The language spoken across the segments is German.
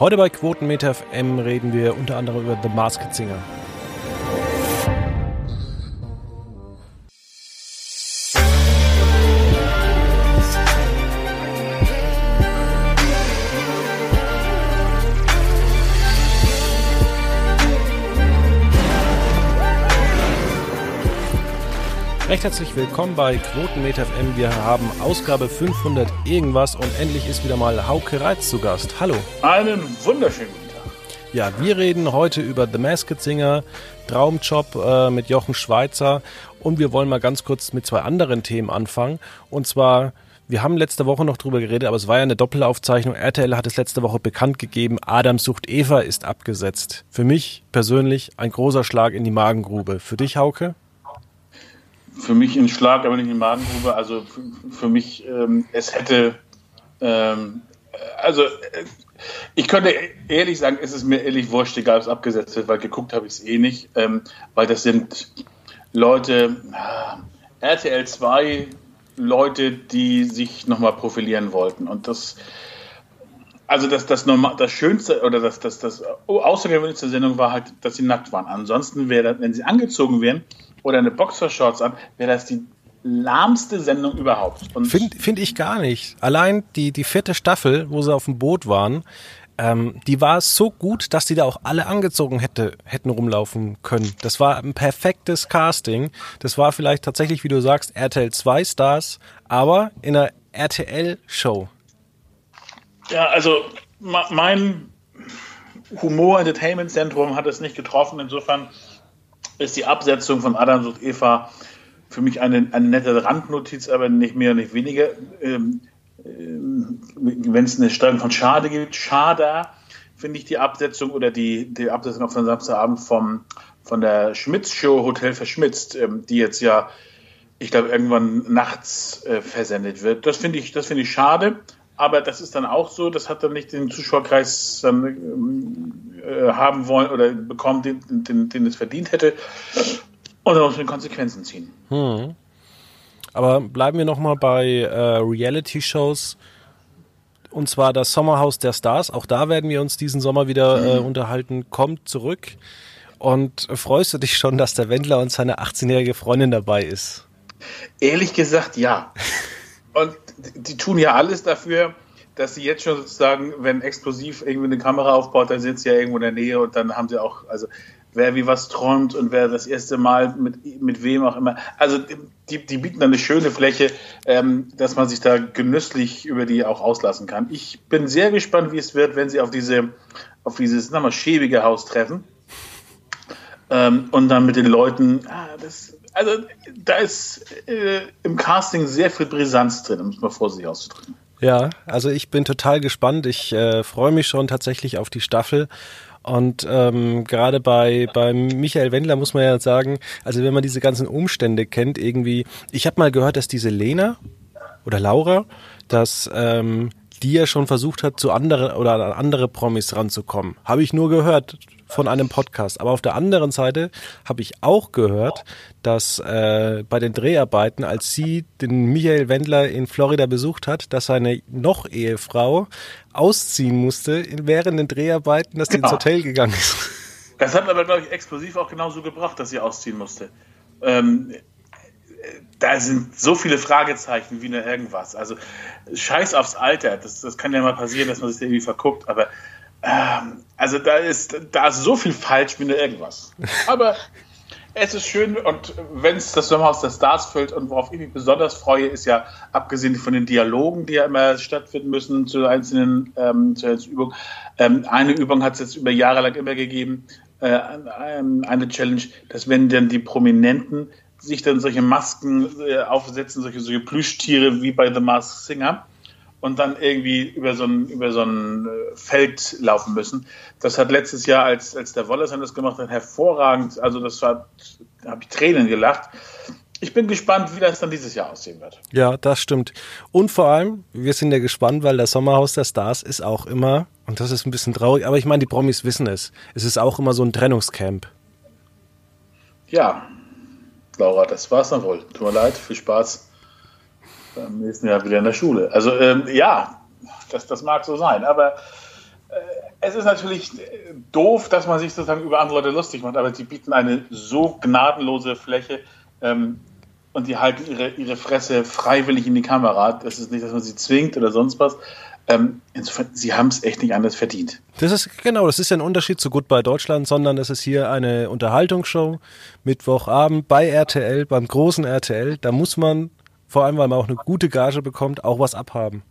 Heute bei Quotenmeter FM reden wir unter anderem über The Masked Singer. Recht herzlich willkommen bei Quotenmeter FM. Wir haben Ausgabe 500 irgendwas und endlich ist wieder mal Hauke Reitz zu Gast. Hallo. Einen wunderschönen guten Tag. Ja, wir reden heute über The Masked Singer, Traumjob äh, mit Jochen Schweizer und wir wollen mal ganz kurz mit zwei anderen Themen anfangen. Und zwar wir haben letzte Woche noch drüber geredet, aber es war ja eine Doppelaufzeichnung. RTL hat es letzte Woche bekannt gegeben, Adam sucht Eva ist abgesetzt. Für mich persönlich ein großer Schlag in die Magengrube. Für dich, Hauke? Für mich ein Schlag, aber nicht in die Magengrube. Also für, für mich, ähm, es hätte, ähm, also äh, ich könnte ehrlich sagen, es ist mir ehrlich wurscht, egal ob es abgesetzt wird, weil geguckt habe ich es eh nicht, ähm, weil das sind Leute, äh, RTL 2 Leute, die sich nochmal profilieren wollten. Und das, also das, das, normal, das Schönste oder das, das, das Außergewöhnlichste Sendung war halt, dass sie nackt waren. Ansonsten wäre wenn sie angezogen wären, oder eine Boxershorts an, wäre das die lahmste Sendung überhaupt. Finde find ich gar nicht. Allein die, die vierte Staffel, wo sie auf dem Boot waren, ähm, die war so gut, dass die da auch alle angezogen hätte, hätten rumlaufen können. Das war ein perfektes Casting. Das war vielleicht tatsächlich, wie du sagst, RTL 2 Stars, aber in einer RTL-Show. Ja, also mein Humor-Entertainment-Zentrum hat es nicht getroffen. Insofern ist die Absetzung von Adam und Eva für mich eine, eine nette Randnotiz, aber nicht mehr nicht weniger. Ähm, ähm, Wenn es eine Steuerung von Schade gibt, Schade, finde ich die Absetzung oder die, die Absetzung auf den Samstagabend vom, von der Schmitz-Show Hotel Verschmitzt, ähm, die jetzt ja, ich glaube, irgendwann nachts äh, versendet wird. Das finde ich, das finde ich schade. Aber das ist dann auch so, das hat dann nicht den Zuschauerkreis dann, äh, haben wollen oder bekommen, den, den, den es verdient hätte. Und dann muss man Konsequenzen ziehen. Hm. Aber bleiben wir nochmal bei äh, Reality-Shows. Und zwar das Sommerhaus der Stars. Auch da werden wir uns diesen Sommer wieder äh, hm. unterhalten. Kommt zurück. Und freust du dich schon, dass der Wendler und seine 18-jährige Freundin dabei ist? Ehrlich gesagt, ja. Und die tun ja alles dafür, dass sie jetzt schon sozusagen, wenn explosiv irgendwie eine Kamera aufbaut, dann sind sie ja irgendwo in der Nähe und dann haben sie auch, also wer wie was träumt und wer das erste Mal mit, mit wem auch immer. Also die, die bieten dann eine schöne Fläche, ähm, dass man sich da genüsslich über die auch auslassen kann. Ich bin sehr gespannt, wie es wird, wenn sie auf diese, auf dieses, sag mal, schäbige Haus treffen. Ähm, und dann mit den Leuten, ah, das, also da ist äh, im Casting sehr viel Brisanz drin, um es mal vorsichtig auszudrücken. Ja, also ich bin total gespannt. Ich äh, freue mich schon tatsächlich auf die Staffel. Und ähm, gerade bei, bei Michael Wendler muss man ja sagen, also wenn man diese ganzen Umstände kennt, irgendwie, ich habe mal gehört, dass diese Lena oder Laura, dass ähm, die ja schon versucht hat, zu anderen oder an andere Promis ranzukommen. Habe ich nur gehört von einem Podcast. Aber auf der anderen Seite habe ich auch gehört, dass äh, bei den Dreharbeiten, als sie den Michael Wendler in Florida besucht hat, dass seine noch Ehefrau ausziehen musste während den Dreharbeiten, dass sie ins Hotel gegangen ist. Das hat aber, glaube ich, explosiv auch genauso gebracht, dass sie ausziehen musste. Ähm, da sind so viele Fragezeichen wie nur irgendwas. Also scheiß aufs Alter, das, das kann ja mal passieren, dass man sich irgendwie verguckt, aber ähm, also da ist, da ist so viel falsch wie nur irgendwas. Aber es ist schön und wenn es das Sommerhaus der Stars füllt und worauf ich mich besonders freue, ist ja, abgesehen von den Dialogen, die ja immer stattfinden müssen zu einzelnen, ähm, zu einzelnen Übungen, ähm, eine Übung hat es jetzt über Jahre lang immer gegeben, äh, eine Challenge, dass wenn dann die Prominenten sich dann solche Masken äh, aufsetzen, solche, solche Plüschtiere wie bei The Masked Singer und dann irgendwie über so ein, über so ein äh, Feld laufen müssen. Das hat letztes Jahr, als, als der Wallace das gemacht hat, hervorragend, also das war, da habe ich Tränen gelacht. Ich bin gespannt, wie das dann dieses Jahr aussehen wird. Ja, das stimmt. Und vor allem, wir sind ja gespannt, weil das Sommerhaus der Stars ist auch immer, und das ist ein bisschen traurig, aber ich meine, die Promis wissen es, es ist auch immer so ein Trennungscamp. Ja, Laura, das war's dann wohl. Tut mir leid, viel Spaß am nächsten Jahr wieder in der Schule. Also ähm, ja, das, das mag so sein, aber äh, es ist natürlich doof, dass man sich sozusagen über andere Leute lustig macht, aber sie bieten eine so gnadenlose Fläche ähm, und die halten ihre, ihre Fresse freiwillig in die Kamera. Das ist nicht, dass man sie zwingt oder sonst was. Ähm, insofern, sie haben es echt nicht anders verdient. Das ist genau, das ist ja ein Unterschied zu Goodbye Deutschland, sondern das ist hier eine Unterhaltungsshow Mittwochabend bei RTL, beim großen RTL. Da muss man, vor allem weil man auch eine gute Gage bekommt, auch was abhaben.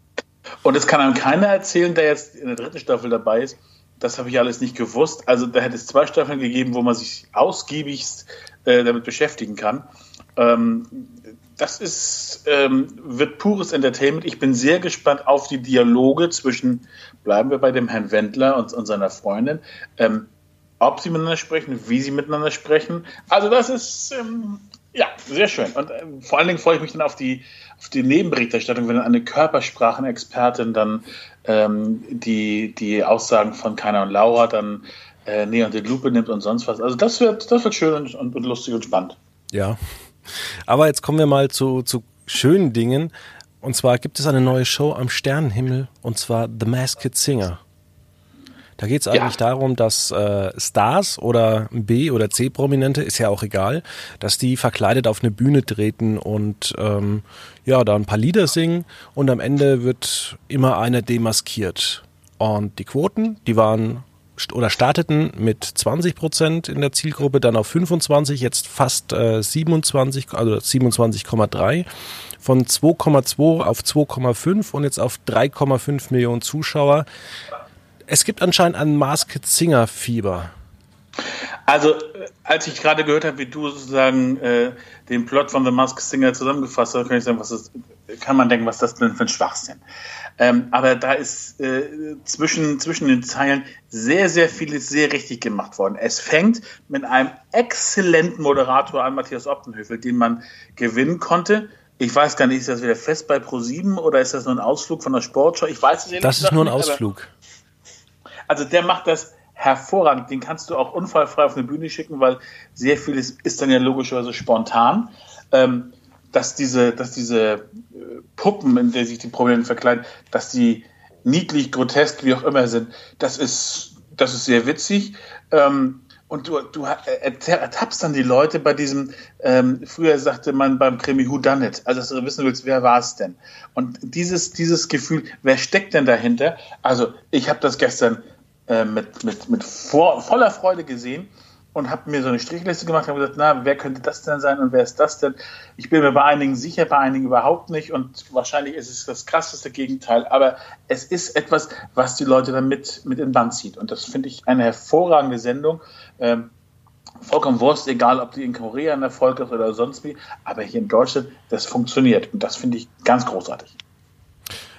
Und es kann einem keiner erzählen, der jetzt in der dritten Staffel dabei ist. Das habe ich alles nicht gewusst. Also da hätte es zwei Staffeln gegeben, wo man sich ausgiebigst äh, damit beschäftigen kann. Ähm, das ist, ähm, wird pures Entertainment. Ich bin sehr gespannt auf die Dialoge zwischen, bleiben wir bei dem Herrn Wendler und, und seiner Freundin, ähm, ob sie miteinander sprechen, wie sie miteinander sprechen. Also das ist, ähm, ja, sehr schön. Und äh, vor allen Dingen freue ich mich dann auf die, auf die Nebenberichterstattung, wenn dann eine Körpersprachenexpertin dann ähm, die, die Aussagen von Keiner und Laura dann äh, näher unter die Lupe nimmt und sonst was. Also das wird, das wird schön und, und, lustig und spannend. Ja, aber jetzt kommen wir mal zu, zu schönen Dingen. Und zwar gibt es eine neue Show am Sternenhimmel und zwar The Masked Singer. Da geht es eigentlich ja. darum, dass äh, Stars oder B- oder C-Prominente, ist ja auch egal, dass die verkleidet auf eine Bühne treten und ähm, ja, da ein paar Lieder singen und am Ende wird immer einer demaskiert. Und die Quoten, die waren oder starteten mit 20 Prozent in der Zielgruppe, dann auf 25, jetzt fast äh, 27, also 27,3 von 2,2 auf 2,5 und jetzt auf 3,5 Millionen Zuschauer. Es gibt anscheinend ein Masked Singer Fieber. Also, als ich gerade gehört habe, wie du sozusagen äh, den Plot von The Masked Singer zusammengefasst hast, kann ich sagen, was ist, kann man denken, was das denn für ein Schwachsinn. Ähm, aber da ist äh, zwischen, zwischen den Zeilen sehr, sehr vieles sehr richtig gemacht worden. Es fängt mit einem exzellenten Moderator an, Matthias Optenhöfel, den man gewinnen konnte. Ich weiß gar nicht, ist das wieder fest bei Pro7 oder ist das nur ein Ausflug von der Sportschau? Ich weiß es nicht. Das ist nur ein Ausflug. Also der macht das hervorragend. Den kannst du auch unfallfrei auf eine Bühne schicken, weil sehr vieles ist dann ja logischerweise spontan. Ähm, dass diese, dass diese äh, Puppen, in der sich die Prominenten verkleiden, dass die niedlich, grotesk, wie auch immer sind, das ist, das ist sehr witzig. Ähm, und du, du ertappst dann die Leute bei diesem, ähm, früher sagte man beim Krimi Who Done It, also dass du wissen willst, wer war es denn? Und dieses, dieses Gefühl, wer steckt denn dahinter? Also ich habe das gestern äh, mit, mit, mit vor, voller Freude gesehen und habe mir so eine Strichliste gemacht und habe gesagt, na, wer könnte das denn sein und wer ist das denn? Ich bin mir bei einigen sicher, bei einigen überhaupt nicht und wahrscheinlich ist es das krasseste Gegenteil, aber es ist etwas, was die Leute dann mit, mit in Band zieht und das finde ich eine hervorragende Sendung. Ähm, vollkommen Wurst, egal ob die in Korea ein Erfolg ist oder sonst wie, aber hier in Deutschland, das funktioniert und das finde ich ganz großartig.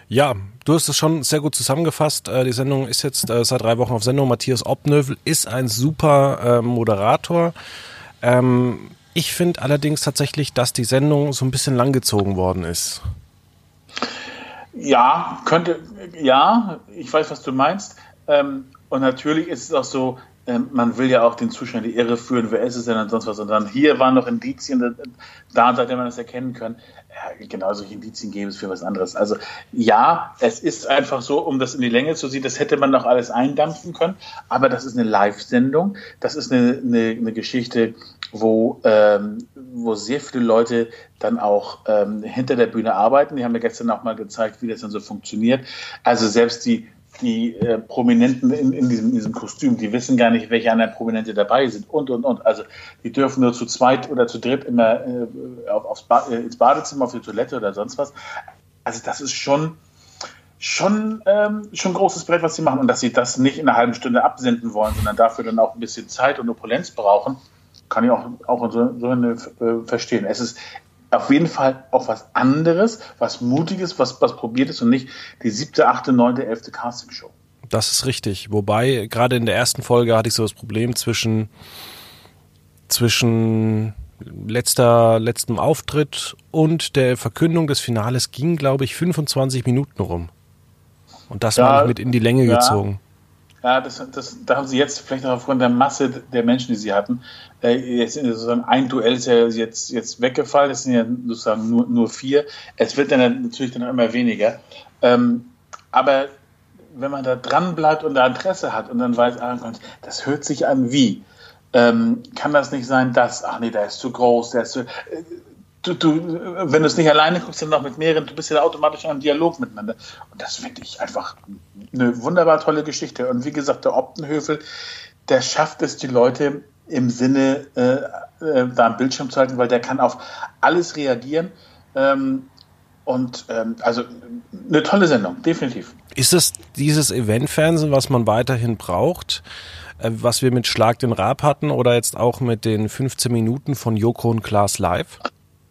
Ja, du hast es schon sehr gut zusammengefasst. Äh, die Sendung ist jetzt äh, seit drei Wochen auf Sendung. Matthias Obnövel ist ein super äh, Moderator. Ähm, ich finde allerdings tatsächlich, dass die Sendung so ein bisschen langgezogen worden ist. Ja, könnte, ja, ich weiß, was du meinst. Ähm, und natürlich ist es auch so, man will ja auch den Zuschauern die Irre führen, wer ist es denn und sonst was. Und dann hier waren noch Indizien da, hätte man das erkennen können. Ja, genau solche Indizien gäbe es für was anderes. Also ja, es ist einfach so, um das in die Länge zu ziehen, das hätte man noch alles eindampfen können, aber das ist eine Live-Sendung, das ist eine, eine, eine Geschichte, wo, ähm, wo sehr viele Leute dann auch ähm, hinter der Bühne arbeiten. Die haben mir gestern auch mal gezeigt, wie das dann so funktioniert. Also selbst die die äh, Prominenten in, in, diesem, in, diesem, Kostüm, die wissen gar nicht, welche anderen Prominente dabei sind und, und, und. Also die dürfen nur zu zweit oder zu dritt immer äh, auf, ba äh, ins Badezimmer, auf die Toilette oder sonst was. Also das ist schon, schon, ähm, schon großes Brett, was sie machen. Und dass sie das nicht in einer halben Stunde absenden wollen, sondern dafür dann auch ein bisschen Zeit und Opulenz brauchen, kann ich auch, auch so, so eine, äh, verstehen. Es ist auf jeden Fall auch was anderes, was Mutiges, was, was probiert ist und nicht die siebte, achte, neunte, elfte Castingshow. Das ist richtig. Wobei, gerade in der ersten Folge hatte ich so das Problem zwischen, zwischen letzter, letztem Auftritt und der Verkündung des Finales ging, glaube ich, 25 Minuten rum. Und das ja, war mit in die Länge ja. gezogen. Ja, das, das, da haben sie jetzt vielleicht auch aufgrund der Masse der Menschen, die sie hatten, äh, jetzt sozusagen ein Duell ist ja jetzt, jetzt weggefallen, es sind ja sozusagen nur, nur vier. Es wird dann natürlich dann immer weniger. Ähm, aber wenn man da dran bleibt und da Interesse hat und dann weiß, ah, das hört sich an wie. Ähm, kann das nicht sein, dass, ach nee, der ist zu groß, der ist zu. Äh, du, du, wenn du es nicht alleine guckst, dann noch mit mehreren, du bist ja automatisch in einem Dialog miteinander. Und das finde ich einfach eine wunderbar tolle Geschichte. Und wie gesagt, der Optenhöfel, der schafft es, die Leute im Sinne äh, äh, da am Bildschirm zu halten, weil der kann auf alles reagieren. Ähm, und ähm, also eine tolle Sendung, definitiv. Ist es dieses Eventfernsehen, was man weiterhin braucht, äh, was wir mit Schlag den Rab hatten oder jetzt auch mit den 15 Minuten von Joko und Klaas live?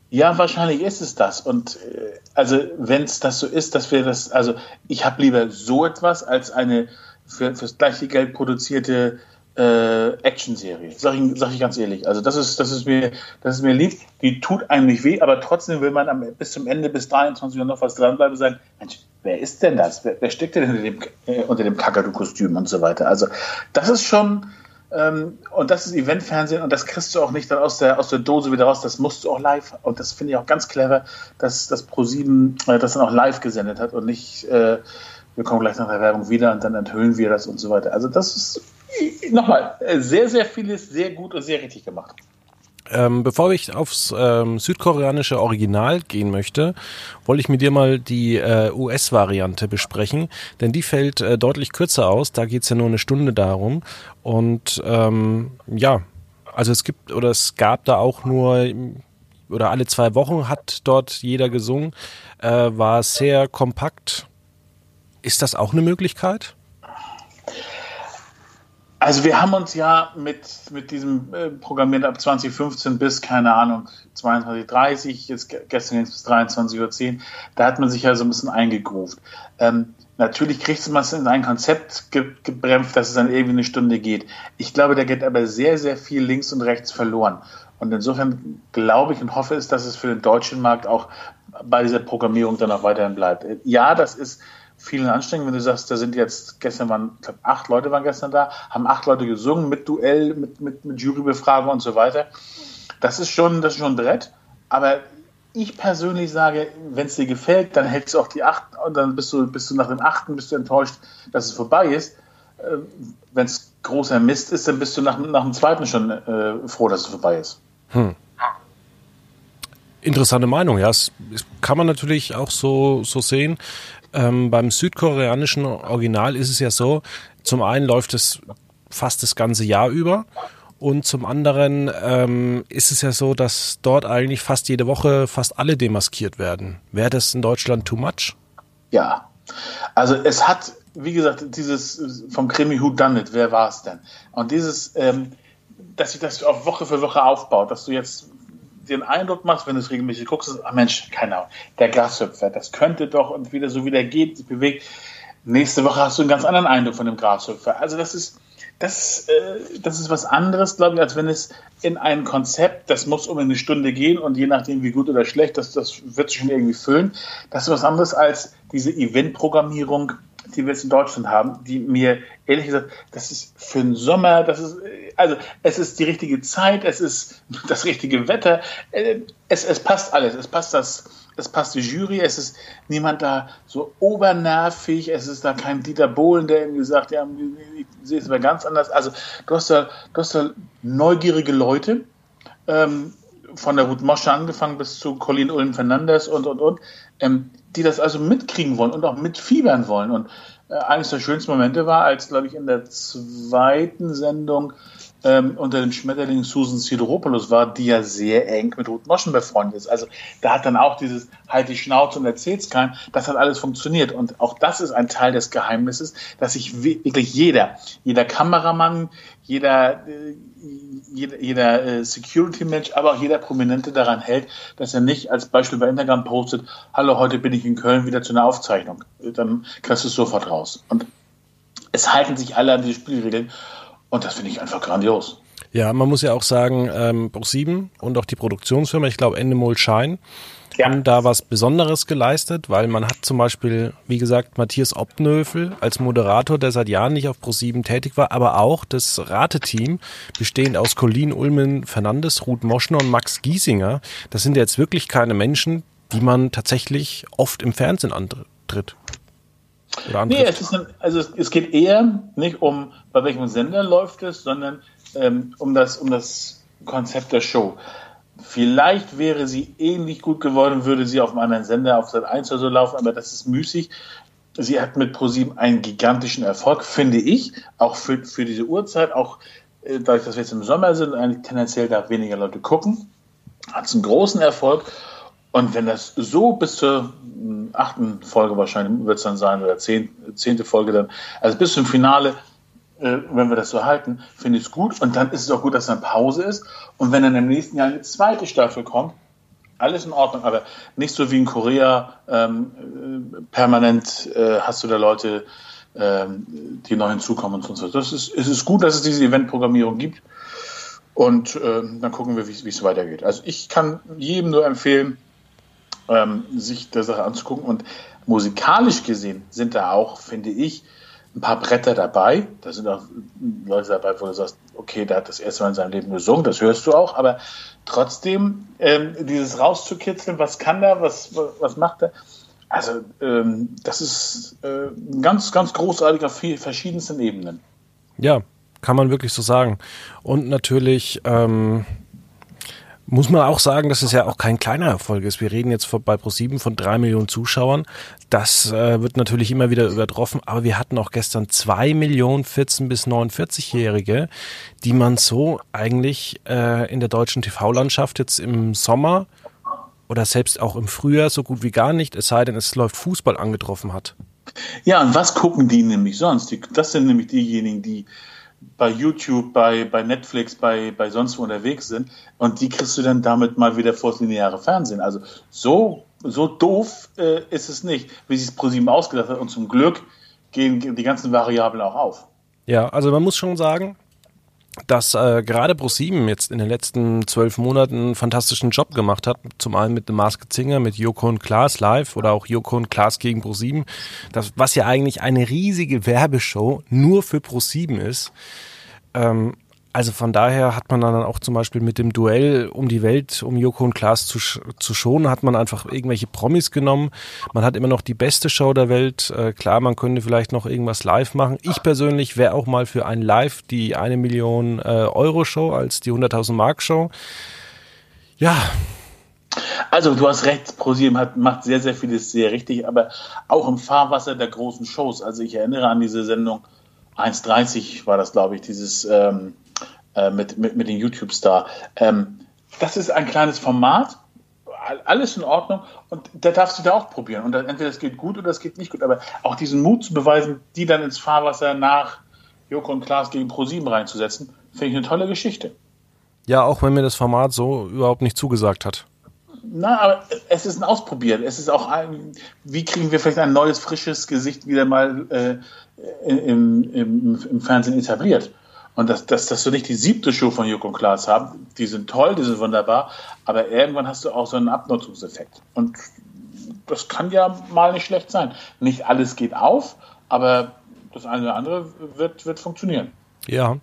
Ja, wahrscheinlich ist es das. Und äh, also wenn es das so ist, dass wir das, also ich habe lieber so etwas als eine für, fürs gleiche Geld produzierte äh, Action-Serie. Sag ich, sag ich ganz ehrlich. Also das ist, das ist mir, das ist mir lieb. Die tut einem nicht weh, aber trotzdem will man am, bis zum Ende, bis 23 Uhr noch was dranbleiben und sagen, Mensch, wer ist denn das? Wer, wer steckt denn unter dem, äh, unter dem Kakadu-Kostüm und so weiter? Also das ist schon, und das ist Eventfernsehen und das kriegst du auch nicht dann aus der, aus der Dose wieder raus. Das musst du auch live. Und das finde ich auch ganz clever, dass das Pro7 äh, das dann auch live gesendet hat und nicht, äh, wir kommen gleich nach der Werbung wieder und dann enthüllen wir das und so weiter. Also das ist nochmal, äh, sehr, sehr vieles sehr gut und sehr richtig gemacht. Ähm, bevor ich aufs ähm, südkoreanische Original gehen möchte, wollte ich mit dir mal die äh, US-Variante besprechen, denn die fällt äh, deutlich kürzer aus. Da geht's ja nur eine Stunde darum. Und ähm, ja, also es gibt oder es gab da auch nur oder alle zwei Wochen hat dort jeder gesungen, äh, war sehr kompakt. Ist das auch eine Möglichkeit? Also wir haben uns ja mit, mit diesem äh, Programmieren ab 2015 bis, keine Ahnung, 22.30 jetzt gestern jetzt bis 23.10 Uhr, da hat man sich ja so ein bisschen eingegruft. Ähm, natürlich kriegt man es in ein Konzept ge gebremst, dass es dann irgendwie eine Stunde geht. Ich glaube, da geht aber sehr, sehr viel links und rechts verloren. Und insofern glaube ich und hoffe es, dass es für den deutschen Markt auch bei dieser Programmierung dann auch weiterhin bleibt. Ja, das ist vielen anstrengend, wenn du sagst, da sind jetzt, gestern waren, ich glaube, acht Leute waren gestern da, haben acht Leute gesungen mit Duell, mit, mit, mit Jurybefragung und so weiter. Das ist schon, das ist schon ein Brett. Aber ich persönlich sage, wenn es dir gefällt, dann hältst du auch die acht und dann bist du, bist du nach dem achten bist du enttäuscht, dass es vorbei ist. Äh, wenn es großer Mist ist, dann bist du nach, nach dem zweiten schon äh, froh, dass es vorbei ist. Hm. Interessante Meinung, ja. Das kann man natürlich auch so, so sehen. Ähm, beim südkoreanischen Original ist es ja so, zum einen läuft es fast das ganze Jahr über und zum anderen ähm, ist es ja so, dass dort eigentlich fast jede Woche fast alle demaskiert werden. Wäre das in Deutschland too much? Ja, also es hat, wie gesagt, dieses vom Krimi Who Done It, wer war es denn? Und dieses, ähm, dass sich das auf Woche für Woche aufbaut, dass du jetzt den Eindruck machst, wenn du es regelmäßig guckst, ist, ah Mensch, keine Ahnung, der Grashüpfer, das könnte doch und wieder so wie der geht, sich bewegt. Nächste Woche hast du einen ganz anderen Eindruck von dem Grashüpfer. Also das ist, das, äh, das ist was anderes, glaube ich, als wenn es in ein Konzept, das muss um eine Stunde gehen und je nachdem, wie gut oder schlecht, das, das wird sich schon irgendwie füllen. Das ist was anderes als diese Event-Programmierung, die wir jetzt in Deutschland haben, die mir ehrlich gesagt, das ist für den Sommer, das ist, also es ist die richtige Zeit, es ist das richtige Wetter, äh, es, es passt alles, es passt das, es passt die Jury, es ist niemand da so obernervig, es ist da kein Dieter Bohlen, der irgendwie sagt, ja, ich sehe es aber ganz anders. Also du hast da, du hast da neugierige Leute, ähm, von der Ruth Mosche angefangen bis zu Colin Ulm Fernandes und, und, und, ähm, die das also mitkriegen wollen und auch mitfiebern wollen. Und äh, eines der schönsten Momente war, als, glaube ich, in der zweiten Sendung ähm, unter dem Schmetterling Susan Sideropoulos war, die ja sehr eng mit Ruth Moschen befreundet ist. Also da hat dann auch dieses halt die Schnauze und erzähl's keinem, das hat alles funktioniert. Und auch das ist ein Teil des Geheimnisses, dass sich wirklich jeder, jeder Kameramann, jeder, äh, jeder, jeder äh, Security-Mensch, aber auch jeder Prominente daran hält, dass er nicht als Beispiel bei Instagram postet, hallo, heute bin ich in Köln wieder zu einer Aufzeichnung. Dann kriegst du es sofort raus. Und es halten sich alle an diese Spielregeln. Und das finde ich einfach grandios. Ja, man muss ja auch sagen, ähm, Pro7 und auch die Produktionsfirma, ich glaube Endemol Shine, ja. haben da was Besonderes geleistet, weil man hat zum Beispiel, wie gesagt, Matthias Optenhöfel als Moderator, der seit Jahren nicht auf Pro7 tätig war, aber auch das Rateteam, bestehend aus Colin Ulmen Fernandes, Ruth Moschner und Max Giesinger. Das sind jetzt wirklich keine Menschen, die man tatsächlich oft im Fernsehen antritt. Oder nee, es, ist also es, es, geht eher nicht um, bei welchem Sender läuft es, sondern ähm, um, das, um das Konzept der Show. Vielleicht wäre sie ähnlich gut geworden, würde sie auf einem anderen Sender auf Sat 1 oder so laufen, aber das ist müßig. Sie hat mit ProSieben einen gigantischen Erfolg, finde ich, auch für, für diese Uhrzeit, auch äh, dadurch, dass wir jetzt im Sommer sind, eigentlich tendenziell da weniger Leute gucken, hat es einen großen Erfolg. Und wenn das so bis zur achten Folge wahrscheinlich wird es dann sein, oder zehn, zehnte Folge dann, also bis zum Finale, äh, wenn wir das so halten, finde ich es gut. Und dann ist es auch gut, dass dann Pause ist. Und wenn dann im nächsten Jahr eine zweite Staffel kommt, alles in Ordnung, aber nicht so wie in Korea, ähm, äh, permanent äh, hast du da Leute, ähm, die neu hinzukommen und so. Das ist, es ist gut, dass es diese Eventprogrammierung gibt. Und äh, dann gucken wir, wie es weitergeht. Also ich kann jedem nur empfehlen, ähm, sich der Sache anzugucken. Und musikalisch gesehen sind da auch, finde ich, ein paar Bretter dabei. Da sind auch Leute dabei, wo du sagst, okay, der hat das erste Mal in seinem Leben gesungen, das hörst du auch, aber trotzdem ähm, dieses rauszukitzeln, was kann der, was, was macht er? Also ähm, das ist äh, ganz, ganz großartig auf verschiedensten Ebenen. Ja, kann man wirklich so sagen. Und natürlich ähm, muss man auch sagen, dass es ja auch kein kleiner Erfolg ist. Wir reden jetzt bei Pro7 von drei Millionen Zuschauern. Das äh, wird natürlich immer wieder übertroffen, aber wir hatten auch gestern zwei Millionen 14 bis 49-Jährige, die man so eigentlich äh, in der deutschen TV-Landschaft jetzt im Sommer oder selbst auch im Frühjahr so gut wie gar nicht, es sei denn, es läuft Fußball angetroffen hat. Ja, und was gucken die nämlich sonst? Das sind nämlich diejenigen, die bei YouTube, bei, bei Netflix, bei, bei sonst wo unterwegs sind. Und die kriegst du dann damit mal wieder vor das lineare Fernsehen. Also so, so doof äh, ist es nicht, wie sich ProSieben ausgedacht hat. Und zum Glück gehen die ganzen Variablen auch auf. Ja, also man muss schon sagen, dass äh, gerade ProSieben jetzt in den letzten zwölf Monaten einen fantastischen Job gemacht hat. Zum einen mit dem Masked Singer, mit Joko und Klaas live oder auch Joko und Klaas gegen ProSieben. Das, was ja eigentlich eine riesige Werbeshow nur für ProSieben ist. Ähm, also von daher hat man dann auch zum Beispiel mit dem Duell um die Welt, um Joko und Klaas zu, zu schonen, hat man einfach irgendwelche Promis genommen. Man hat immer noch die beste Show der Welt. Äh, klar, man könnte vielleicht noch irgendwas live machen. Ich persönlich wäre auch mal für ein Live die eine Million äh, Euro Show als die 100.000 Mark Show. Ja, also du hast recht, ProSieben hat, macht sehr, sehr vieles sehr richtig, aber auch im Fahrwasser der großen Shows. Also ich erinnere an diese Sendung 1.30 war das, glaube ich, dieses ähm, äh, mit, mit, mit dem YouTube-Star. Ähm, das ist ein kleines Format, alles in Ordnung und da darfst du da auch probieren. Und entweder es geht gut oder es geht nicht gut, aber auch diesen Mut zu beweisen, die dann ins Fahrwasser nach Joko und Klaas gegen ProSieben reinzusetzen, finde ich eine tolle Geschichte. Ja, auch wenn mir das Format so überhaupt nicht zugesagt hat. Na, aber es ist ein Ausprobieren. Es ist auch ein, wie kriegen wir vielleicht ein neues, frisches Gesicht wieder mal äh, im, im, im Fernsehen etabliert. Und dass, dass, dass du nicht die siebte Show von Joko und Klaas haben, die sind toll, die sind wunderbar, aber irgendwann hast du auch so einen Abnutzungseffekt. Und das kann ja mal nicht schlecht sein. Nicht alles geht auf, aber das eine oder andere wird, wird funktionieren. Ja.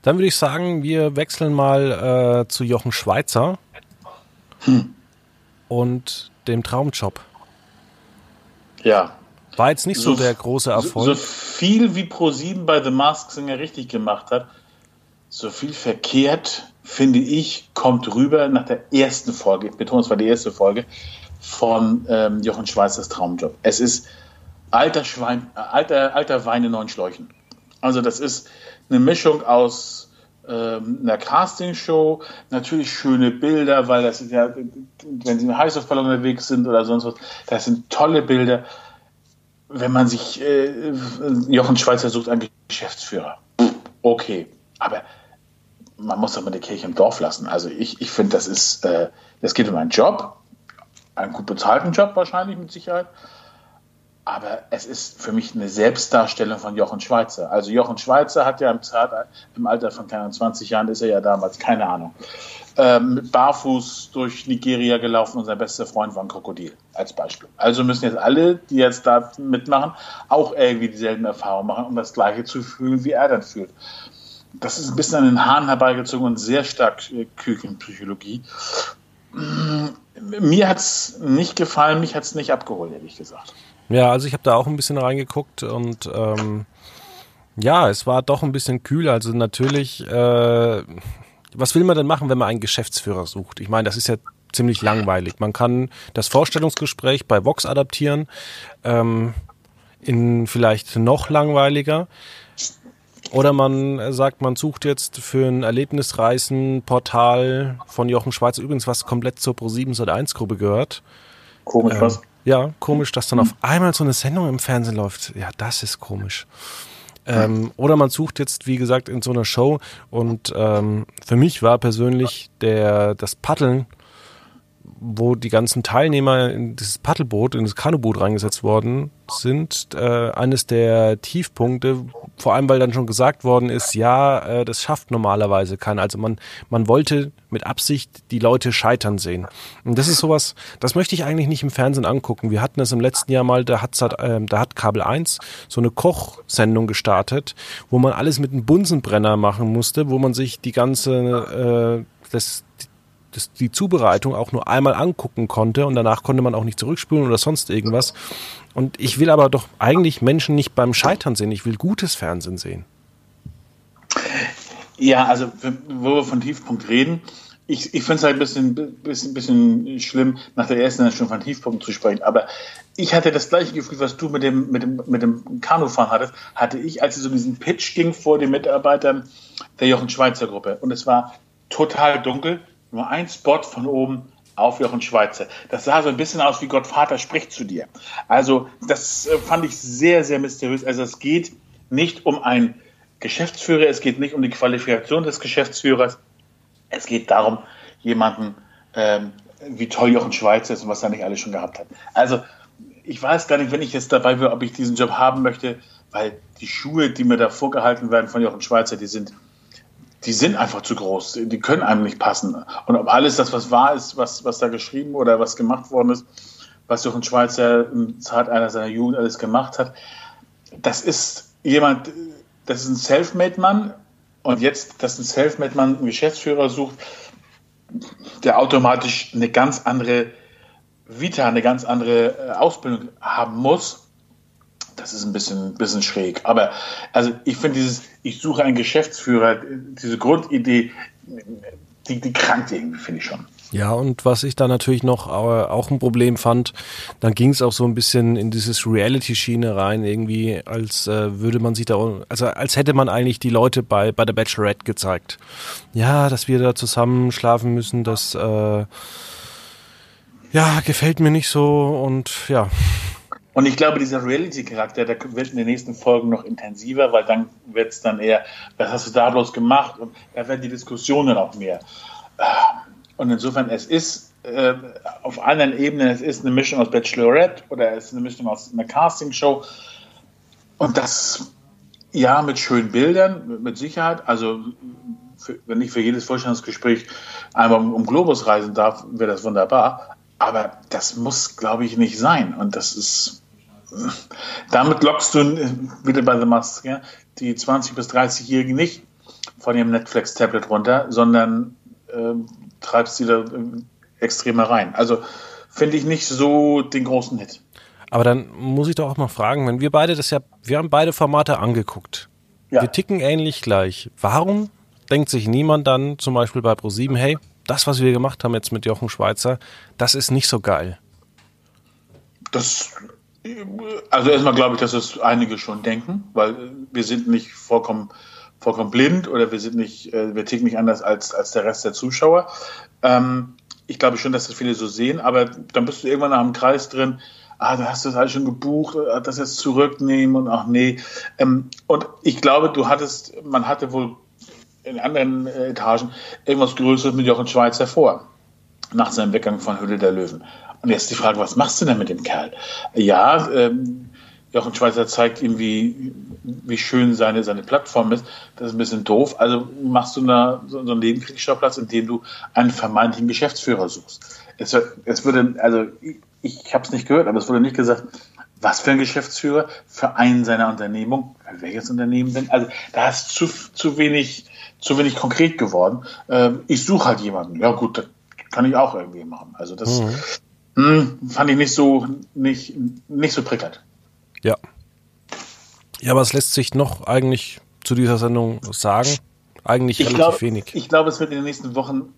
Dann würde ich sagen, wir wechseln mal äh, zu Jochen Schweizer hm. und dem Traumjob. Ja, war jetzt nicht so, so der große Erfolg. So, so viel wie Pro7 bei The Mask Singer richtig gemacht hat, so viel verkehrt, finde ich, kommt rüber nach der ersten Folge, ich betone, es war die erste Folge, von ähm, Jochen Schweizers Traumjob. Es ist alter, Schwein, äh, alter, alter Wein in neuen Schläuchen. Also das ist eine Mischung aus ähm, einer Castingshow, natürlich schöne Bilder, weil das ist ja, wenn sie in Heißluftballon unterwegs sind oder sonst was, das sind tolle Bilder wenn man sich, äh, Jochen Schweizer sucht einen Geschäftsführer. Okay, aber man muss doch mal die Kirche im Dorf lassen. Also ich, ich finde, das ist, äh, das geht um einen Job, einen gut bezahlten Job wahrscheinlich mit Sicherheit. Aber es ist für mich eine Selbstdarstellung von Jochen Schweizer. Also Jochen Schweizer hat ja im, im Alter von 20 Jahren, ist er ja damals, keine Ahnung, ähm, barfuß durch Nigeria gelaufen und sein bester Freund war ein Krokodil, als Beispiel. Also müssen jetzt alle, die jetzt da mitmachen, auch irgendwie dieselben Erfahrungen machen, um das Gleiche zu fühlen, wie er dann fühlt. Das ist ein bisschen an den Haaren herbeigezogen und sehr stark äh, Küchenpsychologie. Mir hat es nicht gefallen, mich hat es nicht abgeholt, ehrlich gesagt. Ja, also ich habe da auch ein bisschen reingeguckt und ähm, ja, es war doch ein bisschen kühl. Also natürlich, äh, was will man denn machen, wenn man einen Geschäftsführer sucht? Ich meine, das ist ja ziemlich langweilig. Man kann das Vorstellungsgespräch bei Vox adaptieren, ähm, in vielleicht noch langweiliger. Oder man sagt, man sucht jetzt für ein Erlebnisreisen-Portal von Jochen Schweizer, übrigens was komplett zur Pro7 1 Gruppe gehört. Komisch, ähm, was? Ja, komisch, dass dann auf einmal so eine Sendung im Fernsehen läuft. Ja, das ist komisch. Ähm, oder man sucht jetzt, wie gesagt, in so einer Show. Und ähm, für mich war persönlich der, das Paddeln wo die ganzen Teilnehmer in dieses Paddelboot, in das Kanuboot reingesetzt worden sind, äh, eines der Tiefpunkte, vor allem weil dann schon gesagt worden ist, ja, äh, das schafft normalerweise keiner. Also man, man wollte mit Absicht die Leute scheitern sehen. Und das ist sowas, das möchte ich eigentlich nicht im Fernsehen angucken. Wir hatten es im letzten Jahr mal, da hat, äh, da hat Kabel 1 so eine Kochsendung gestartet, wo man alles mit einem Bunsenbrenner machen musste, wo man sich die ganze, äh, das, das, die Zubereitung auch nur einmal angucken konnte und danach konnte man auch nicht zurückspulen oder sonst irgendwas. Und ich will aber doch eigentlich Menschen nicht beim Scheitern sehen, ich will gutes Fernsehen sehen. Ja, also wo wir von Tiefpunkt reden, ich, ich finde es halt ein bisschen, bisschen, bisschen schlimm, nach der ersten schon von Tiefpunkt zu sprechen. Aber ich hatte das gleiche Gefühl, was du mit dem, mit dem, mit dem Kanufahren hattest, hatte ich, als es um diesen Pitch ging vor den Mitarbeitern der Jochen Schweizer Gruppe. Und es war total dunkel nur ein Spot von oben auf Jochen Schweizer. Das sah so ein bisschen aus wie Gott Vater spricht zu dir. Also das äh, fand ich sehr, sehr mysteriös. Also es geht nicht um einen Geschäftsführer, es geht nicht um die Qualifikation des Geschäftsführers. Es geht darum, jemanden, ähm, wie toll Jochen Schweizer ist und was er nicht alles schon gehabt hat. Also ich weiß gar nicht, wenn ich jetzt dabei wäre, ob ich diesen Job haben möchte, weil die Schuhe, die mir da vorgehalten werden von Jochen Schweizer, die sind die sind einfach zu groß. Die können einem nicht passen. Und ob alles das, was wahr ist, was, was da geschrieben oder was gemacht worden ist, was Jochen Schweizer im Zeit einer seiner Jugend alles gemacht hat, das ist jemand, das ist ein Selfmade-Mann. Und jetzt, dass ein Selfmade-Mann einen Geschäftsführer sucht, der automatisch eine ganz andere Vita, eine ganz andere äh, Ausbildung haben muss, das ist ein bisschen, bisschen schräg. Aber also ich finde dieses, ich suche einen Geschäftsführer, diese Grundidee, die, die krankt irgendwie, finde ich schon. Ja, und was ich da natürlich noch äh, auch ein Problem fand, dann ging es auch so ein bisschen in dieses Reality-Schiene rein, irgendwie, als äh, würde man sich da, also als hätte man eigentlich die Leute bei, bei der Bachelorette gezeigt. Ja, dass wir da zusammen schlafen müssen, das äh, ja, gefällt mir nicht so und ja, und ich glaube, dieser Reality-Charakter, der wird in den nächsten Folgen noch intensiver, weil dann wird es dann eher, was hast du da bloß gemacht? Und da werden die Diskussionen auch mehr. Und insofern, es ist äh, auf allen Ebenen, es ist eine Mischung aus Bachelorette oder es ist eine Mischung aus einer Castingshow. Und das, ja, mit schönen Bildern, mit Sicherheit. Also, für, wenn ich für jedes Vorstellungsgespräch einmal um, um Globus reisen darf, wäre das wunderbar. Aber das muss, glaube ich, nicht sein. Und das ist, damit lockst du wieder bei The Mask ja, die 20- bis 30-Jährigen nicht von ihrem Netflix-Tablet runter, sondern äh, treibst sie da extremer rein. Also finde ich nicht so den großen Hit. Aber dann muss ich doch auch mal fragen, wenn wir beide das ja, wir haben beide Formate angeguckt. Ja. Wir ticken ähnlich gleich. Warum denkt sich niemand dann zum Beispiel bei Pro7, hey, das, was wir gemacht haben jetzt mit Jochen Schweizer, das ist nicht so geil? Das also erstmal glaube ich, dass es einige schon denken, weil wir sind nicht vollkommen, vollkommen blind oder wir sind nicht, äh, wir ticken nicht anders als, als der Rest der Zuschauer. Ähm, ich glaube schon, dass das viele so sehen, aber dann bist du irgendwann nach einem Kreis drin, ah, du hast das alles schon gebucht, äh, das jetzt zurücknehmen und ach nee. Ähm, und ich glaube, du hattest, man hatte wohl in anderen äh, Etagen irgendwas Größeres mit Jochen Schweizer vor, nach seinem Weggang von Hülle der Löwen. Und jetzt die Frage, was machst du denn mit dem Kerl? Ja, ähm, Jochen Schweizer zeigt ihm, wie, wie schön seine, seine Plattform ist. Das ist ein bisschen doof. Also machst du eine, so, einen Nebenkriegsschauplatz, in dem du einen vermeintlichen Geschäftsführer suchst. Es, es würde, also ich, ich habe es nicht gehört, aber es wurde nicht gesagt, was für ein Geschäftsführer für einen seiner Unternehmung, für welches Unternehmen denn? Also da ist zu, zu wenig, zu wenig konkret geworden. Ähm, ich suche halt jemanden. Ja gut, das kann ich auch irgendwie machen. Also das, mhm. hm, fand ich nicht so, nicht, nicht so prickelnd. Ja. Ja, aber es lässt sich noch eigentlich zu dieser Sendung sagen. Eigentlich Ich relativ glaube, wenig. ich glaube, es wird in den nächsten Wochen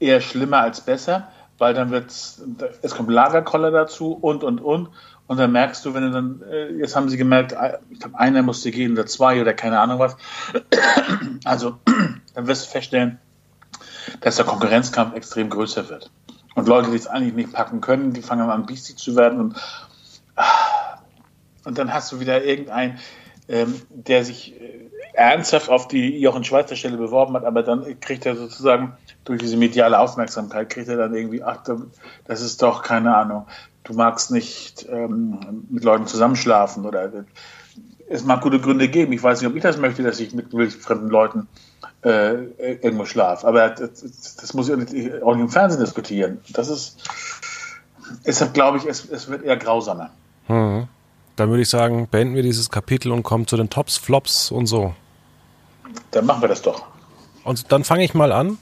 eher schlimmer als besser, weil dann wird es kommt Lagerkoller dazu und und und und dann merkst du, wenn du dann äh, jetzt haben sie gemerkt, äh, ich glaube einer musste gehen oder zwei oder keine Ahnung was. Also dann wirst du feststellen, dass der Konkurrenzkampf extrem größer wird und Leute, die es eigentlich nicht packen können, die fangen an biestig zu werden und und dann hast du wieder irgendeinen, ähm, der sich äh, ernsthaft auf die Jochen Schweizer Stelle beworben hat, aber dann kriegt er sozusagen durch diese mediale Aufmerksamkeit, kriegt er dann irgendwie, ach, das ist doch, keine Ahnung, du magst nicht ähm, mit Leuten zusammenschlafen oder es mag gute Gründe geben. Ich weiß nicht, ob ich das möchte, dass ich mit fremden Leuten äh, irgendwo schlafe, aber das, das muss ich auch nicht, auch nicht im Fernsehen diskutieren. Das ist, deshalb glaube ich, es, es wird eher grausamer. Hm. Dann würde ich sagen, beenden wir dieses Kapitel und kommen zu den Tops, Flops und so. Dann machen wir das doch. Und dann fange ich mal an.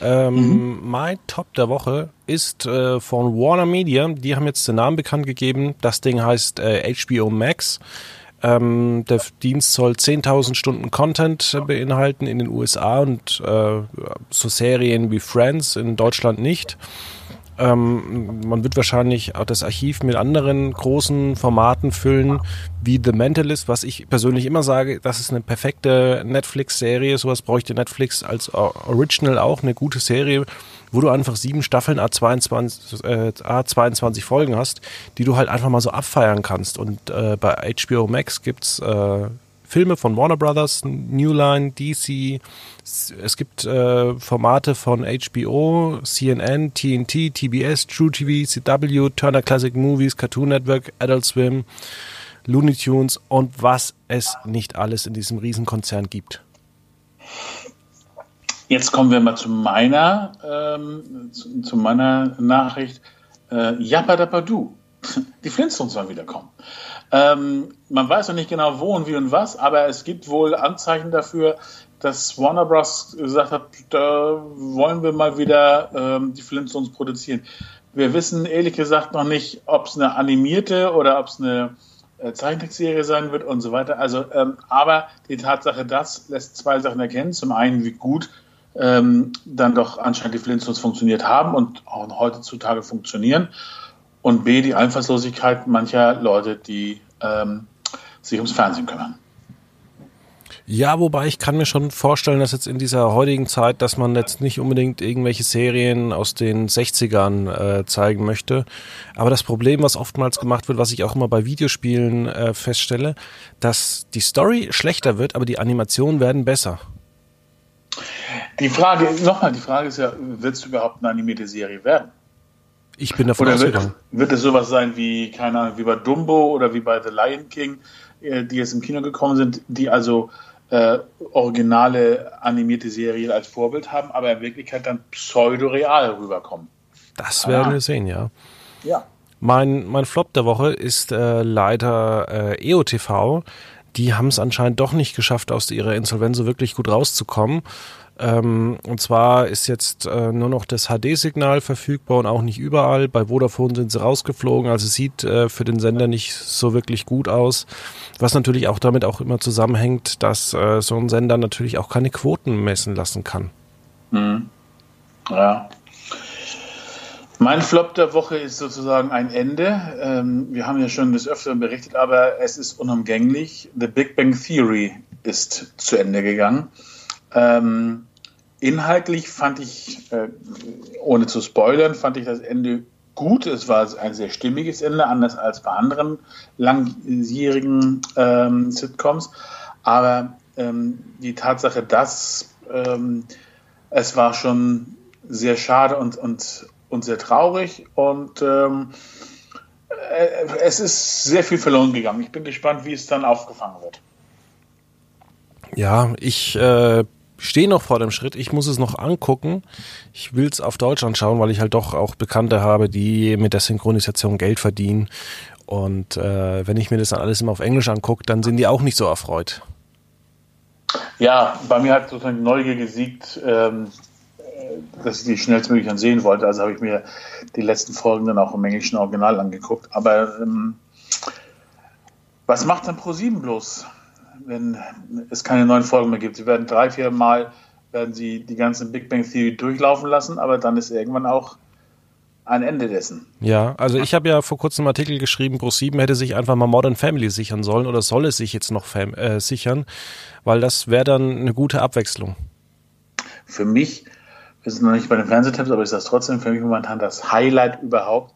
Ähm, mhm. Mein Top der Woche ist äh, von Warner Media. Die haben jetzt den Namen bekannt gegeben. Das Ding heißt äh, HBO Max. Ähm, der Dienst soll 10.000 Stunden Content beinhalten in den USA und äh, so Serien wie Friends in Deutschland nicht. Ähm, man wird wahrscheinlich auch das Archiv mit anderen großen Formaten füllen, wie The Mentalist, was ich persönlich immer sage, das ist eine perfekte Netflix-Serie. Sowas bräuchte Netflix als Original auch, eine gute Serie, wo du einfach sieben Staffeln A22, äh, A22 Folgen hast, die du halt einfach mal so abfeiern kannst. Und äh, bei HBO Max gibt's äh, Filme von Warner Brothers, New Line, DC. Es gibt äh, Formate von HBO, CNN, TNT, TBS, True TV, CW, Turner Classic Movies, Cartoon Network, Adult Swim, Looney Tunes und was es nicht alles in diesem Riesenkonzern gibt. Jetzt kommen wir mal zu meiner, ähm, zu, zu, meiner Nachricht. Äh, Yappa Dabba Die Flintstones sollen wiederkommen. Ähm, man weiß noch nicht genau wo und wie und was, aber es gibt wohl Anzeichen dafür, dass Warner Bros. gesagt hat, da wollen wir mal wieder ähm, die Flintstones produzieren. Wir wissen ehrlich gesagt noch nicht, ob es eine animierte oder ob es eine äh, Zeichentrickserie sein wird und so weiter. Also, ähm, aber die Tatsache, das lässt zwei Sachen erkennen. Zum einen, wie gut ähm, dann doch anscheinend die Flintstones funktioniert haben und auch heutzutage funktionieren und B, die Einfallslosigkeit mancher Leute, die ähm, sich ums Fernsehen kümmern. Ja, wobei ich kann mir schon vorstellen, dass jetzt in dieser heutigen Zeit, dass man jetzt nicht unbedingt irgendwelche Serien aus den 60ern äh, zeigen möchte. Aber das Problem, was oftmals gemacht wird, was ich auch immer bei Videospielen äh, feststelle, dass die Story schlechter wird, aber die Animationen werden besser. Die Frage, nochmal, die Frage ist ja, wird es überhaupt eine animierte Serie werden? Ich bin davon oder ausgegangen. Wird, wird es sowas sein wie, keine Ahnung, wie bei Dumbo oder wie bei The Lion King, äh, die jetzt im Kino gekommen sind, die also äh, originale animierte Serien als Vorbild haben, aber in Wirklichkeit dann pseudo-real rüberkommen? Das werden ah. wir sehen, ja. Ja. Mein, mein Flop der Woche ist äh, leider äh, EOTV. Die haben es anscheinend doch nicht geschafft, aus ihrer Insolvenz so wirklich gut rauszukommen. Ähm, und zwar ist jetzt äh, nur noch das HD-Signal verfügbar und auch nicht überall. Bei Vodafone sind sie rausgeflogen, also sieht äh, für den Sender nicht so wirklich gut aus. Was natürlich auch damit auch immer zusammenhängt, dass äh, so ein Sender natürlich auch keine Quoten messen lassen kann. Mhm. Ja. Mein Flop der Woche ist sozusagen ein Ende. Ähm, wir haben ja schon des Öfteren berichtet, aber es ist unumgänglich. The Big Bang Theory ist zu Ende gegangen. Ähm, Inhaltlich fand ich, äh, ohne zu spoilern, fand ich das Ende gut. Es war ein sehr stimmiges Ende, anders als bei anderen langjährigen ähm, Sitcoms. Aber ähm, die Tatsache, dass ähm, es war schon sehr schade und, und, und sehr traurig und ähm, äh, es ist sehr viel verloren gegangen. Ich bin gespannt, wie es dann aufgefangen wird. Ja, ich äh, stehe noch vor dem Schritt. Ich muss es noch angucken. Ich will es auf Deutsch anschauen, weil ich halt doch auch Bekannte habe, die mit der Synchronisation Geld verdienen. Und äh, wenn ich mir das dann alles immer auf Englisch angucke, dann sind die auch nicht so erfreut. Ja, bei mir hat sozusagen Neugier gesiegt, ähm, dass ich die schnellstmöglich dann sehen wollte. Also habe ich mir die letzten Folgen dann auch im englischen Original angeguckt. Aber ähm, was macht dann Pro7 bloß, wenn es keine neuen Folgen mehr gibt? Sie werden drei, vier Mal werden sie die ganze Big Bang Theory durchlaufen lassen, aber dann ist irgendwann auch ein Ende dessen. Ja, also ich habe ja vor kurzem einen Artikel geschrieben, Pro7 hätte sich einfach mal Modern Family sichern sollen oder soll es sich jetzt noch äh, sichern, weil das wäre dann eine gute Abwechslung. Für mich, wir sind noch nicht bei den Fernsehtipps, aber ist das trotzdem für mich momentan das Highlight überhaupt.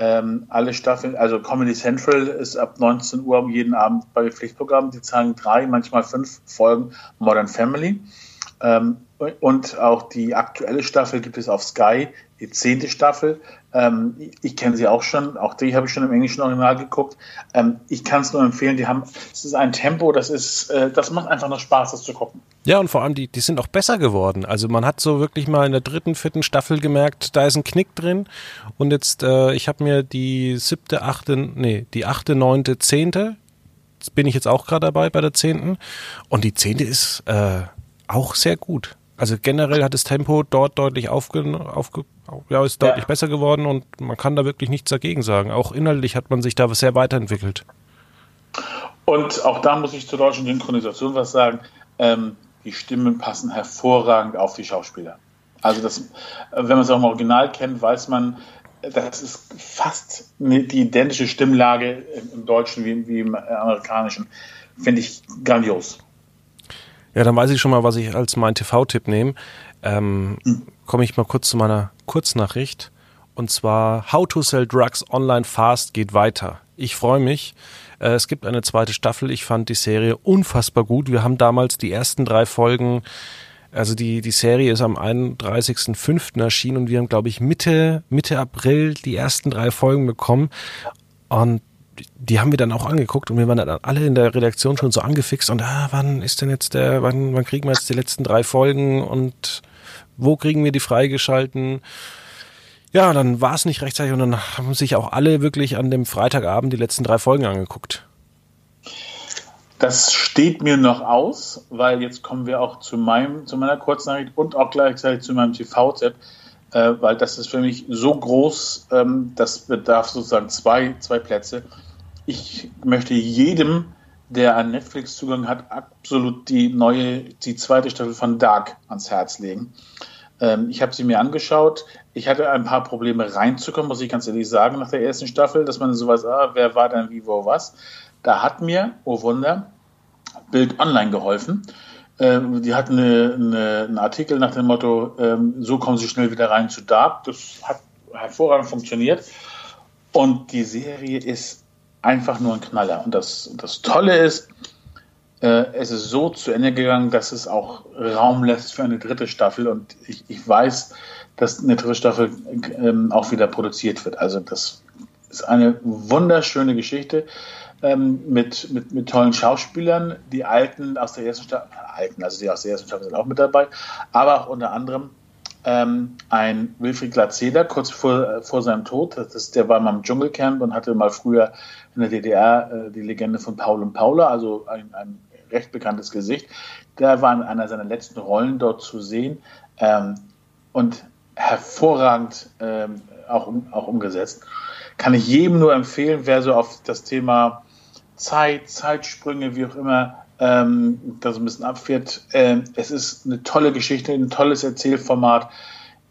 Ähm, alle Staffeln, also Comedy Central ist ab 19 Uhr jeden Abend bei Pflichtprogrammen. Die zeigen drei, manchmal fünf Folgen Modern Family. Ähm, und auch die aktuelle Staffel gibt es auf Sky, die zehnte Staffel. Ähm, ich kenne sie auch schon, auch die habe ich schon im englischen Original geguckt. Ähm, ich kann es nur empfehlen, die haben, es ist ein Tempo, das ist, äh, das macht einfach noch Spaß, das zu gucken. Ja, und vor allem, die, die sind auch besser geworden. Also man hat so wirklich mal in der dritten, vierten Staffel gemerkt, da ist ein Knick drin. Und jetzt, äh, ich habe mir die siebte, achte, nee, die achte, neunte, zehnte, bin ich jetzt auch gerade dabei bei der zehnten. Und die zehnte ist äh, auch sehr gut. Also generell hat das Tempo dort deutlich aufge, aufge ja, ist deutlich ja. besser geworden und man kann da wirklich nichts dagegen sagen. Auch inhaltlich hat man sich da sehr weiterentwickelt. Und auch da muss ich zur deutschen Synchronisation was sagen. Ähm, die Stimmen passen hervorragend auf die Schauspieler. Also das, wenn man es auch im Original kennt, weiß man, das ist fast die identische Stimmlage im Deutschen wie, wie im Amerikanischen. Finde ich grandios. Ja, dann weiß ich schon mal, was ich als mein TV-Tipp nehme. Ähm, hm. Komme ich mal kurz zu meiner Kurznachricht. Und zwar How to Sell Drugs Online Fast geht weiter. Ich freue mich. Äh, es gibt eine zweite Staffel. Ich fand die Serie unfassbar gut. Wir haben damals die ersten drei Folgen, also die, die Serie ist am 31.05. erschienen und wir haben, glaube ich, Mitte, Mitte April die ersten drei Folgen bekommen. Und die haben wir dann auch angeguckt und wir waren dann alle in der Redaktion schon so angefixt und ah, wann ist denn jetzt der, wann, wann kriegen wir jetzt die letzten drei Folgen und wo kriegen wir die freigeschalten? Ja, dann war es nicht rechtzeitig und dann haben sich auch alle wirklich an dem Freitagabend die letzten drei Folgen angeguckt. Das steht mir noch aus, weil jetzt kommen wir auch zu meinem, zu meiner Kurznachricht und auch gleichzeitig zu meinem TV-Tipp äh, weil das ist für mich so groß, ähm, das bedarf sozusagen zwei, zwei Plätze. Ich möchte jedem, der einen Netflix-Zugang hat, absolut die neue, die zweite Staffel von Dark ans Herz legen. Ähm, ich habe sie mir angeschaut. Ich hatte ein paar Probleme reinzukommen, muss ich ganz ehrlich sagen, nach der ersten Staffel, dass man sowas, ah, wer war denn wie, wo, was. Da hat mir, oh Wunder, Bild Online geholfen. Ähm, die hatten eine, eine, einen Artikel nach dem Motto, ähm, so kommen sie schnell wieder rein zu Dark. Das hat hervorragend funktioniert. Und die Serie ist einfach nur ein Knaller. Und das, das Tolle ist, äh, es ist so zu Ende gegangen, dass es auch Raum lässt für eine dritte Staffel. Und ich, ich weiß, dass eine dritte Staffel ähm, auch wieder produziert wird. Also das ist eine wunderschöne Geschichte ähm, mit, mit, mit tollen Schauspielern. Die Alten aus der ersten Staffel, Alten, also die aus der ersten Staffel sind auch mit dabei, aber auch unter anderem ähm, ein Wilfried Glatzeder, kurz vor, vor seinem Tod. Das ist, der war mal im Dschungelcamp und hatte mal früher in der DDR äh, die Legende von Paul und Paula, also ein, ein recht bekanntes Gesicht. Der war in einer seiner letzten Rollen dort zu sehen ähm, und hervorragend ähm, auch, auch umgesetzt. Kann ich jedem nur empfehlen, wer so auf das Thema Zeit, Zeitsprünge, wie auch immer, ähm, da so ein bisschen abfährt. Ähm, es ist eine tolle Geschichte, ein tolles Erzählformat.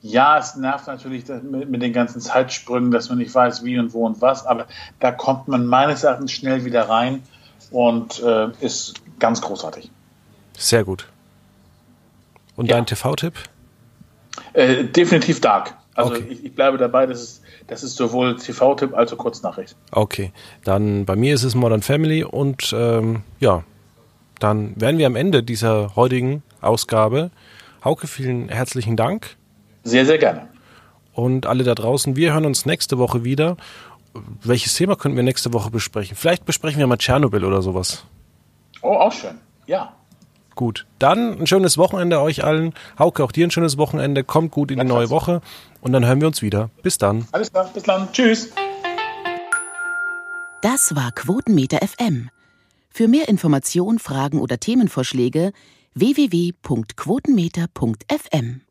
Ja, es nervt natürlich mit, mit, den ganzen Zeitsprüngen, dass man nicht weiß, wie und wo und was, aber da kommt man meines Erachtens schnell wieder rein und äh, ist ganz großartig. Sehr gut. Und ja. dein TV-Tipp? Äh, definitiv Dark. Also okay. ich, ich, bleibe dabei, das ist, das ist sowohl TV-Tipp als auch Kurznachricht. Okay, dann bei mir ist es Modern Family und ähm, ja, dann wären wir am Ende dieser heutigen Ausgabe. Hauke, vielen herzlichen Dank. Sehr, sehr gerne. Und alle da draußen, wir hören uns nächste Woche wieder. Welches Thema könnten wir nächste Woche besprechen? Vielleicht besprechen wir mal Tschernobyl oder sowas. Oh, auch schön. Ja. Gut, dann ein schönes Wochenende euch allen. Hauke, auch dir ein schönes Wochenende. Kommt gut in die neue Woche und dann hören wir uns wieder. Bis dann. Alles klar, bis dann. Tschüss. Das war Quotenmeter FM. Für mehr Informationen, Fragen oder Themenvorschläge www.quotenmeter.fm.